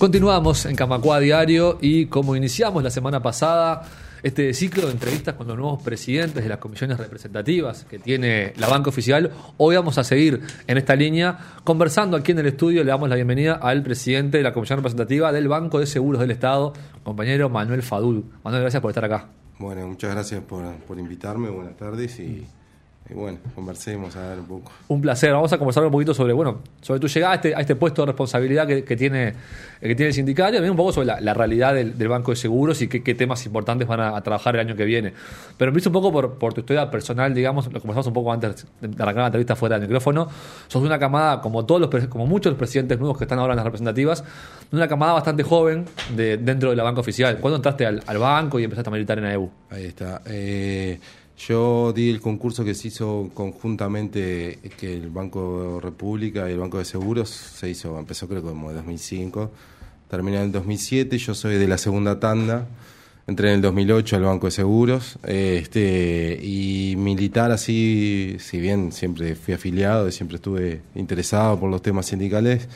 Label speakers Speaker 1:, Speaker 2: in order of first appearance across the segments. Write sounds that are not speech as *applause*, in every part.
Speaker 1: Continuamos en Camacua Diario y como iniciamos la semana pasada este ciclo de entrevistas con los nuevos presidentes de las comisiones representativas que tiene la banca oficial, hoy vamos a seguir en esta línea conversando aquí en el estudio. Le damos la bienvenida al presidente de la comisión representativa del Banco de Seguros del Estado, compañero Manuel Fadul. Manuel, gracias por estar acá.
Speaker 2: Bueno, muchas gracias por, por invitarme. Buenas tardes y y bueno, conversemos a ver un poco.
Speaker 1: Un placer. Vamos a conversar un poquito sobre, bueno, sobre tu llegada a este, a este puesto de responsabilidad que, tiene, que tiene el sindicato y también un poco sobre la, realidad del, Banco de Seguros y qué, temas importantes van a, trabajar el año que viene. Pero empiezo un poco por, por tu historia personal, digamos, lo conversamos un poco antes de arrancar la entrevista fuera del micrófono. Sos de una camada, como todos los como muchos los presidentes nuevos que están ahora en las representativas, de una camada bastante joven de, dentro de la banca oficial. ¿Cuándo entraste al, al banco y empezaste a militar en AEU?
Speaker 2: Ahí está. Eh, yo di el concurso que se hizo conjuntamente, que el Banco República y el Banco de Seguros se hizo, empezó creo como en 2005, terminó en el 2007, yo soy de la segunda tanda, entré en el 2008 al Banco de Seguros, este, y militar así, si bien siempre fui afiliado y siempre estuve interesado por los temas sindicales,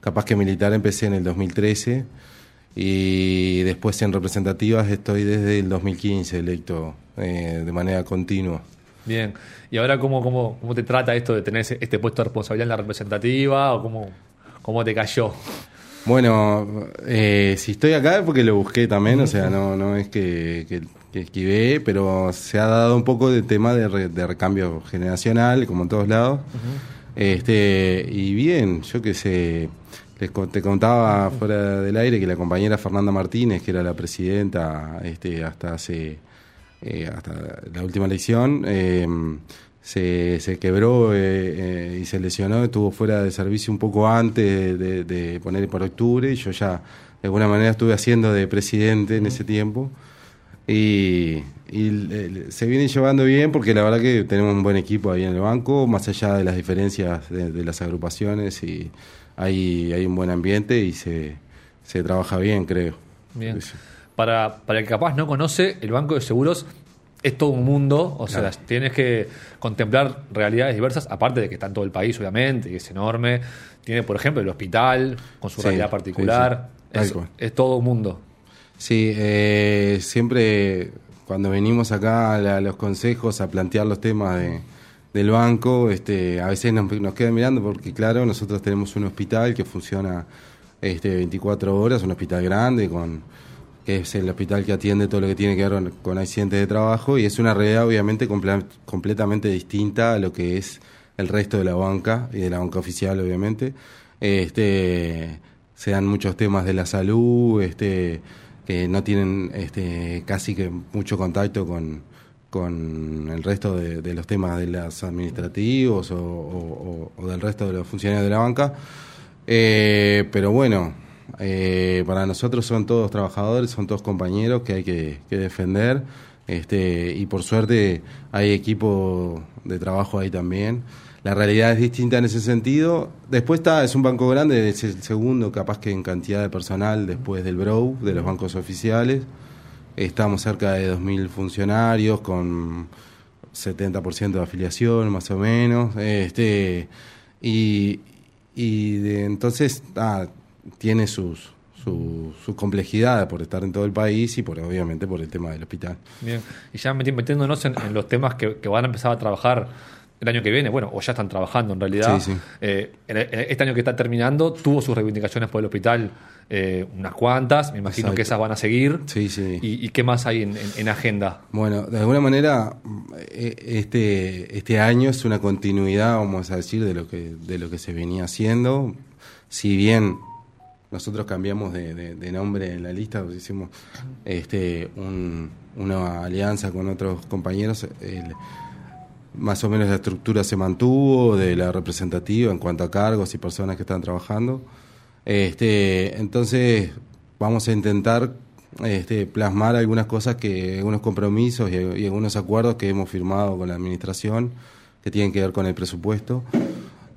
Speaker 2: capaz que militar empecé en el 2013 y después en representativas estoy desde el 2015 electo eh, de manera continua.
Speaker 1: Bien, ¿y ahora cómo, cómo, cómo te trata esto de tener este puesto de responsabilidad en la representativa o cómo, cómo te cayó?
Speaker 2: Bueno, eh, si estoy acá es porque lo busqué también, o sea, no, no es que, que, esquivé, pero se ha dado un poco de tema de, de recambio generacional, como en todos lados. este Y bien, yo qué sé, te contaba fuera del aire que la compañera Fernanda Martínez, que era la presidenta este, hasta hace eh, hasta la última elección, eh, se, se, quebró eh, y se lesionó, estuvo fuera de servicio un poco antes de, poner por octubre y yo ya de alguna manera estuve haciendo de presidente en ese tiempo. Y, se viene llevando bien porque la verdad que tenemos un buen equipo ahí en el banco, más allá de las diferencias de las agrupaciones y hay, hay un buen ambiente y se, se trabaja bien, creo.
Speaker 1: Bien. Para, para el que capaz no conoce, el Banco de Seguros es todo un mundo, o sea, tienes que contemplar realidades diversas, aparte de que está en todo el país, obviamente, y es enorme. Tiene, por ejemplo, el hospital con su realidad particular. Es, todo un mundo.
Speaker 2: Sí, eh, siempre cuando venimos acá a los consejos a plantear los temas de, del banco, este, a veces nos, nos quedan mirando porque, claro, nosotros tenemos un hospital que funciona este, 24 horas, un hospital grande, con que es el hospital que atiende todo lo que tiene que ver con, accidentes de trabajo y es una realidad obviamente completamente distinta a lo que es el resto de la banca y de la banca oficial, obviamente. Este, se dan muchos temas de la salud, este, que no tienen este, casi que mucho contacto con con el resto de, los temas de los administrativos o, del resto de los funcionarios de la banca. Eh, pero bueno, eh, para nosotros son todos trabajadores, son todos compañeros que hay que, defender. Este, y por suerte hay equipo de trabajo ahí también. La realidad es distinta en ese sentido. Después está, es un banco grande, es el segundo capaz que en cantidad de personal después del BROW, de los bancos oficiales. Estamos cerca de 2.000 funcionarios con 70% de afiliación, más o menos. Este, y, y entonces ah, tiene sus, su, su, complejidad por estar en todo el país y por obviamente por el tema del hospital.
Speaker 1: Bien, y ya metiéndonos en, los temas que, que, van a empezar a trabajar el año que viene, bueno, o ya están trabajando en realidad. Sí, sí. Eh, este año que está terminando tuvo sus reivindicaciones por el hospital eh, unas cuantas, me imagino que esas van a seguir.
Speaker 2: Sí, sí.
Speaker 1: ¿Y, qué más hay en, agenda?
Speaker 2: Bueno, de alguna manera eh, este, este año es una continuidad, vamos a decir, de lo que, de lo que se venía haciendo. Si bien nosotros cambiamos de, nombre en la lista, pues hicimos este, una alianza con otros compañeros, más o menos la estructura se mantuvo de la representativa en cuanto a cargos y personas que están trabajando. Este, entonces vamos a intentar este, plasmar algunas cosas que, algunos compromisos y, algunos acuerdos que hemos firmado con la administración que tienen que ver con el presupuesto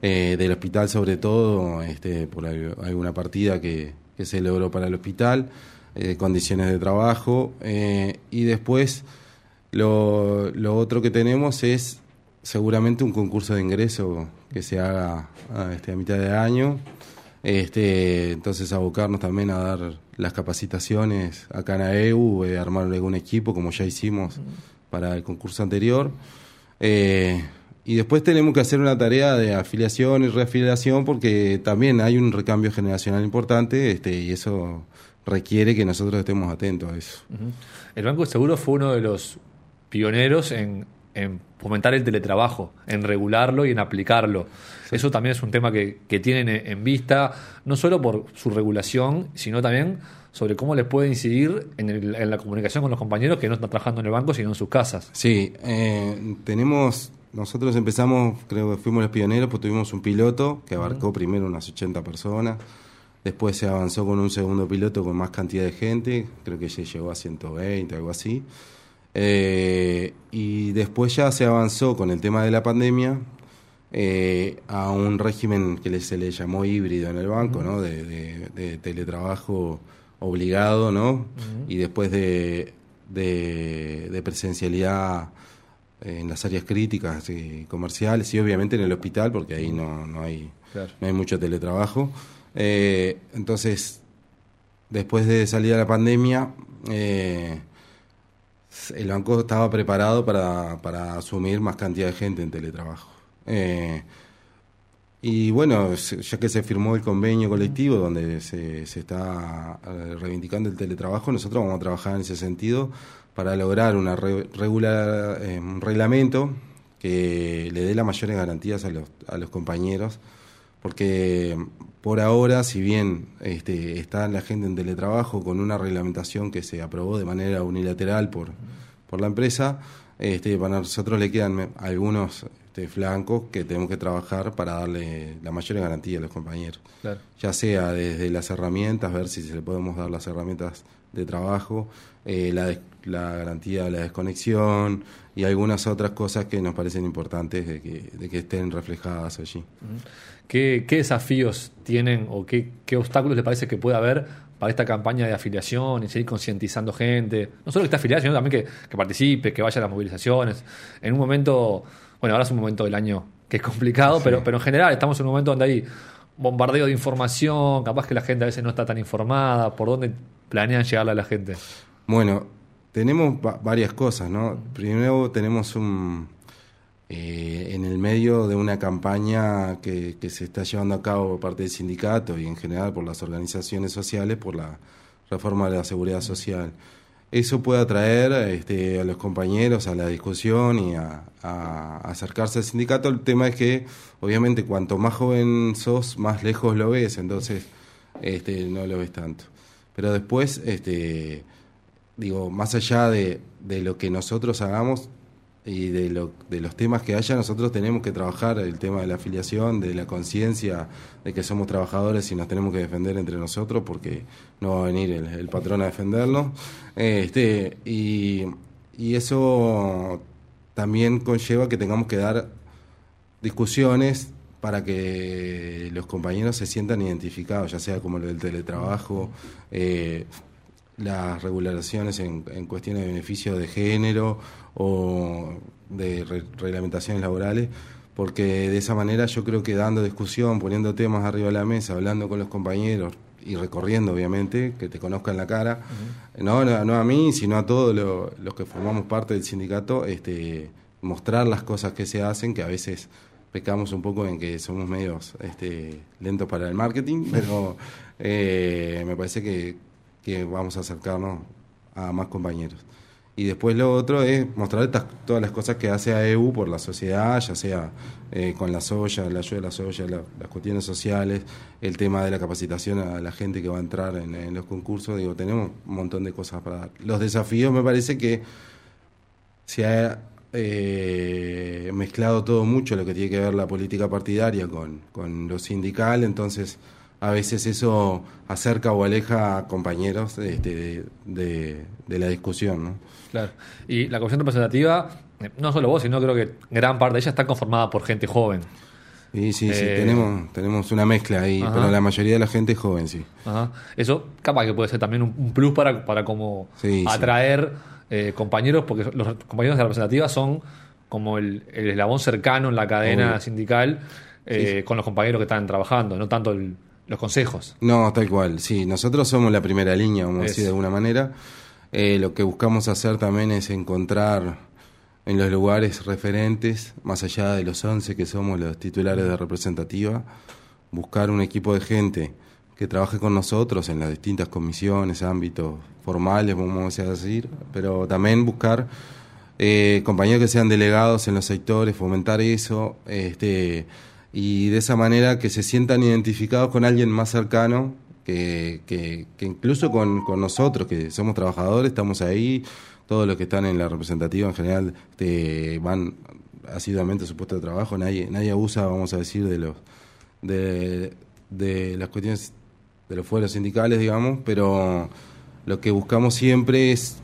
Speaker 2: eh, del hospital sobre todo, este, por alguna partida que, se logró para el hospital, eh, condiciones de trabajo eh, y después lo, lo otro que tenemos es seguramente un concurso de ingreso que se haga este, a mitad de año Este, entonces abocarnos también a dar las capacitaciones acá en AEU, eh, armar algún equipo como ya hicimos para el concurso anterior. Eh, y después tenemos que hacer una tarea de afiliación y reafiliación porque también hay un recambio generacional importante este, y eso requiere que nosotros estemos atentos a eso.
Speaker 1: El Banco de Seguros fue uno de los pioneros en, en fomentar el teletrabajo, en regularlo y en aplicarlo. Eso también es un tema que, que tienen en vista, no solo por su regulación, sino también sobre cómo les puede incidir en, el- en la comunicación con los compañeros que no están trabajando en el banco, sino en sus casas.
Speaker 2: Sí, eh, tenemos, nosotros empezamos, creo que fuimos los pioneros, pues tuvimos un piloto que abarcó primero unas 80 personas, después se avanzó con un segundo piloto con más cantidad de gente, creo que ya llegó a 120, algo así. Eh, y después ya se avanzó con el tema de la pandemia eh, a un régimen que se le llamó híbrido en el banco, ¿no? De, de- de teletrabajo obligado, ¿no? Y después de, de, de presencialidad en las áreas críticas y comerciales y obviamente en el hospital porque ahí no, no hay
Speaker 1: Claro.
Speaker 2: no hay mucho teletrabajo. Eh, entonces, después de salir a la pandemia, eh, el banco estaba preparado para, para asumir más cantidad de gente en teletrabajo. Eh, y bueno, ya que se firmó el convenio colectivo donde se, se está eh, reivindicando el teletrabajo, nosotros vamos a trabajar en ese sentido para lograr una re- regular, eh, un reglamento que le dé las mayores garantías a los, a los compañeros, porque por ahora, si bien este, está la gente en teletrabajo con una reglamentación que se aprobó de manera unilateral por, por la empresa, este, para nosotros le quedan algunos este, flancos que tenemos que trabajar para darle la mayor garantía a los compañeros.
Speaker 1: Claro.
Speaker 2: Ya sea desde las herramientas, ver si se le podemos dar las herramientas de trabajo, eh, la, des- la garantía de la desconexión y algunas otras cosas que nos parecen importantes de que, de que estén reflejadas allí.
Speaker 1: ¿Qué, qué desafíos tienen o qué, qué obstáculos le parece que puede haber para esta campaña de afiliación y seguir concientizando gente? No solo que esté afiliada, sino también que, que participe, que vaya a las movilizaciones. En un momento, bueno, ahora es un momento del año que es complicado, pero, pero en general estamos en un momento donde hay bombardeo de información, capaz que la gente a veces no está tan informada, por dónde planean llegarle a la gente.
Speaker 2: Bueno, tenemos va- varias cosas, ¿no? Primero tenemos un eh, en el medio de una campaña que, que se está llevando a cabo por parte del sindicato y en general por las organizaciones sociales por la reforma de la seguridad social. Eso puede atraer este, a los compañeros a la discusión y a, acercarse al sindicato. El tema es que, obviamente, cuanto más joven sos, más lejos lo ves, entonces este, no lo ves tanto. Pero después, este, digo, más allá de lo que nosotros hagamos y de, lo, de los temas que haya, nosotros tenemos que trabajar el tema de la afiliación, de la conciencia de que somos trabajadores y nos tenemos que defender entre nosotros porque no va a venir el, el patrón a defendernos. Este, y, y eso también conlleva que tengamos que dar discusiones para que los compañeros se sientan identificados, ya sea como lo del teletrabajo, eh, las regulaciones en, en cuestiones de beneficio de género o de re- reglamentaciones laborales, porque de esa manera yo creo que dando discusión, poniendo temas arriba de la mesa, hablando con los compañeros y recorriendo, obviamente, que te conozcan la cara, no, no, no a mí, sino a todos lo- los que formamos parte del sindicato, este, mostrar las cosas que se hacen, que a veces pecamos un poco en que somos medios este, lentos para el marketing, *laughs* pero eh, me parece que, que vamos a acercarnos a más compañeros. Y después lo otro es mostrar todas las cosas que hace AEU por la sociedad, ya sea eh, con la soya, la ayuda de la soya, la- las cuestiones sociales, el tema de la capacitación a la gente que va a entrar en, en los concursos. Digo, tenemos un montón de cosas para dar. Los desafíos me parece que se ha eh, mezclado todo mucho lo que tiene que ver la política partidaria con, con lo sindical, entonces a veces eso acerca o aleja a compañeros este, de, de- de la discusión. ¿no?
Speaker 1: Claro. Y la comisión representativa, eh, no solo vos, sino creo que gran parte de ella está conformada por gente joven.
Speaker 2: Y sí, sí,
Speaker 1: Eh,
Speaker 2: tenemos, tenemos una mezcla ahí,
Speaker 1: Ajá.
Speaker 2: pero la mayoría de la gente es joven, sí.
Speaker 1: Ajá. Eso capaz que puede ser también un, plus para, para como
Speaker 2: Sí, sí.
Speaker 1: atraer eh, compañeros, porque los compañeros de la representativa son como el, el eslabón cercano en la cadena
Speaker 2: Obvio.
Speaker 1: sindical eh, con los compañeros que están trabajando, no tanto el, los consejos.
Speaker 2: No, tal cual. Sí, nosotros somos la primera línea, vamos a decir de alguna manera. Eh, lo que buscamos hacer también es encontrar en los lugares referentes, más allá de los 11 que somos los titulares de representativa, buscar un equipo de gente que trabaje con nosotros en las distintas comisiones, ámbitos formales, vamos a decir, pero también buscar eh, compañeros que sean delegados en los sectores, fomentar eso, este, y de esa manera que se sientan identificados con alguien más cercano, que, que, incluso con, nosotros, que somos trabajadores, estamos ahí, todos los que están en la representativa en general este, van asiduamente a su puesto de trabajo, nadie, nadie abusa, vamos a decir, de los de, de las cuestiones de los fueros sindicales, digamos, pero lo que buscamos siempre es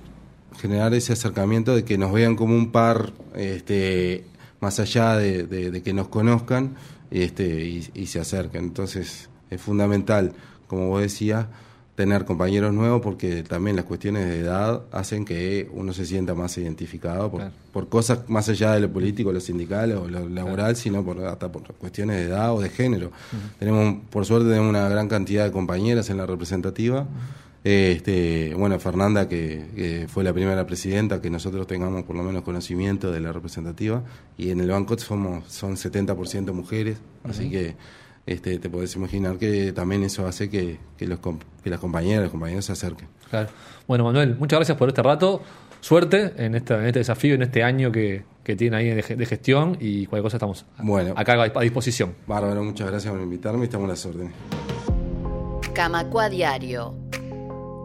Speaker 2: generar ese acercamiento de que nos vean como un par, este, más allá de que nos conozcan este, y, y se acerquen. Entonces es fundamental, como vos decías, tener compañeros nuevos porque también las cuestiones de edad hacen que uno se sienta más identificado por,
Speaker 1: Claro.
Speaker 2: por cosas más allá de lo político, lo sindical o lo laboral, sino por, hasta por cuestiones de edad o de género. Tenemos, por suerte, tenemos una gran cantidad de compañeras en la representativa. Este, bueno, Fernanda, que, que fue la primera presidenta, que nosotros tengamos por lo menos conocimiento de la representativa, y en el banco somos, son 70% mujeres, así que este, te podés imaginar que también eso hace que, que, los, com- que las compañeras, los compañeros se acerquen.
Speaker 1: Claro. Bueno, Manuel, muchas gracias por este rato. Suerte en, esta, en este desafío, en este año que, que tiene ahí de, ge- de gestión y cualquier cosa estamos
Speaker 2: Bueno.
Speaker 1: acá a disposición.
Speaker 2: Bárbaro, muchas gracias por invitarme y estamos a las órdenes.
Speaker 3: Camacua Diario.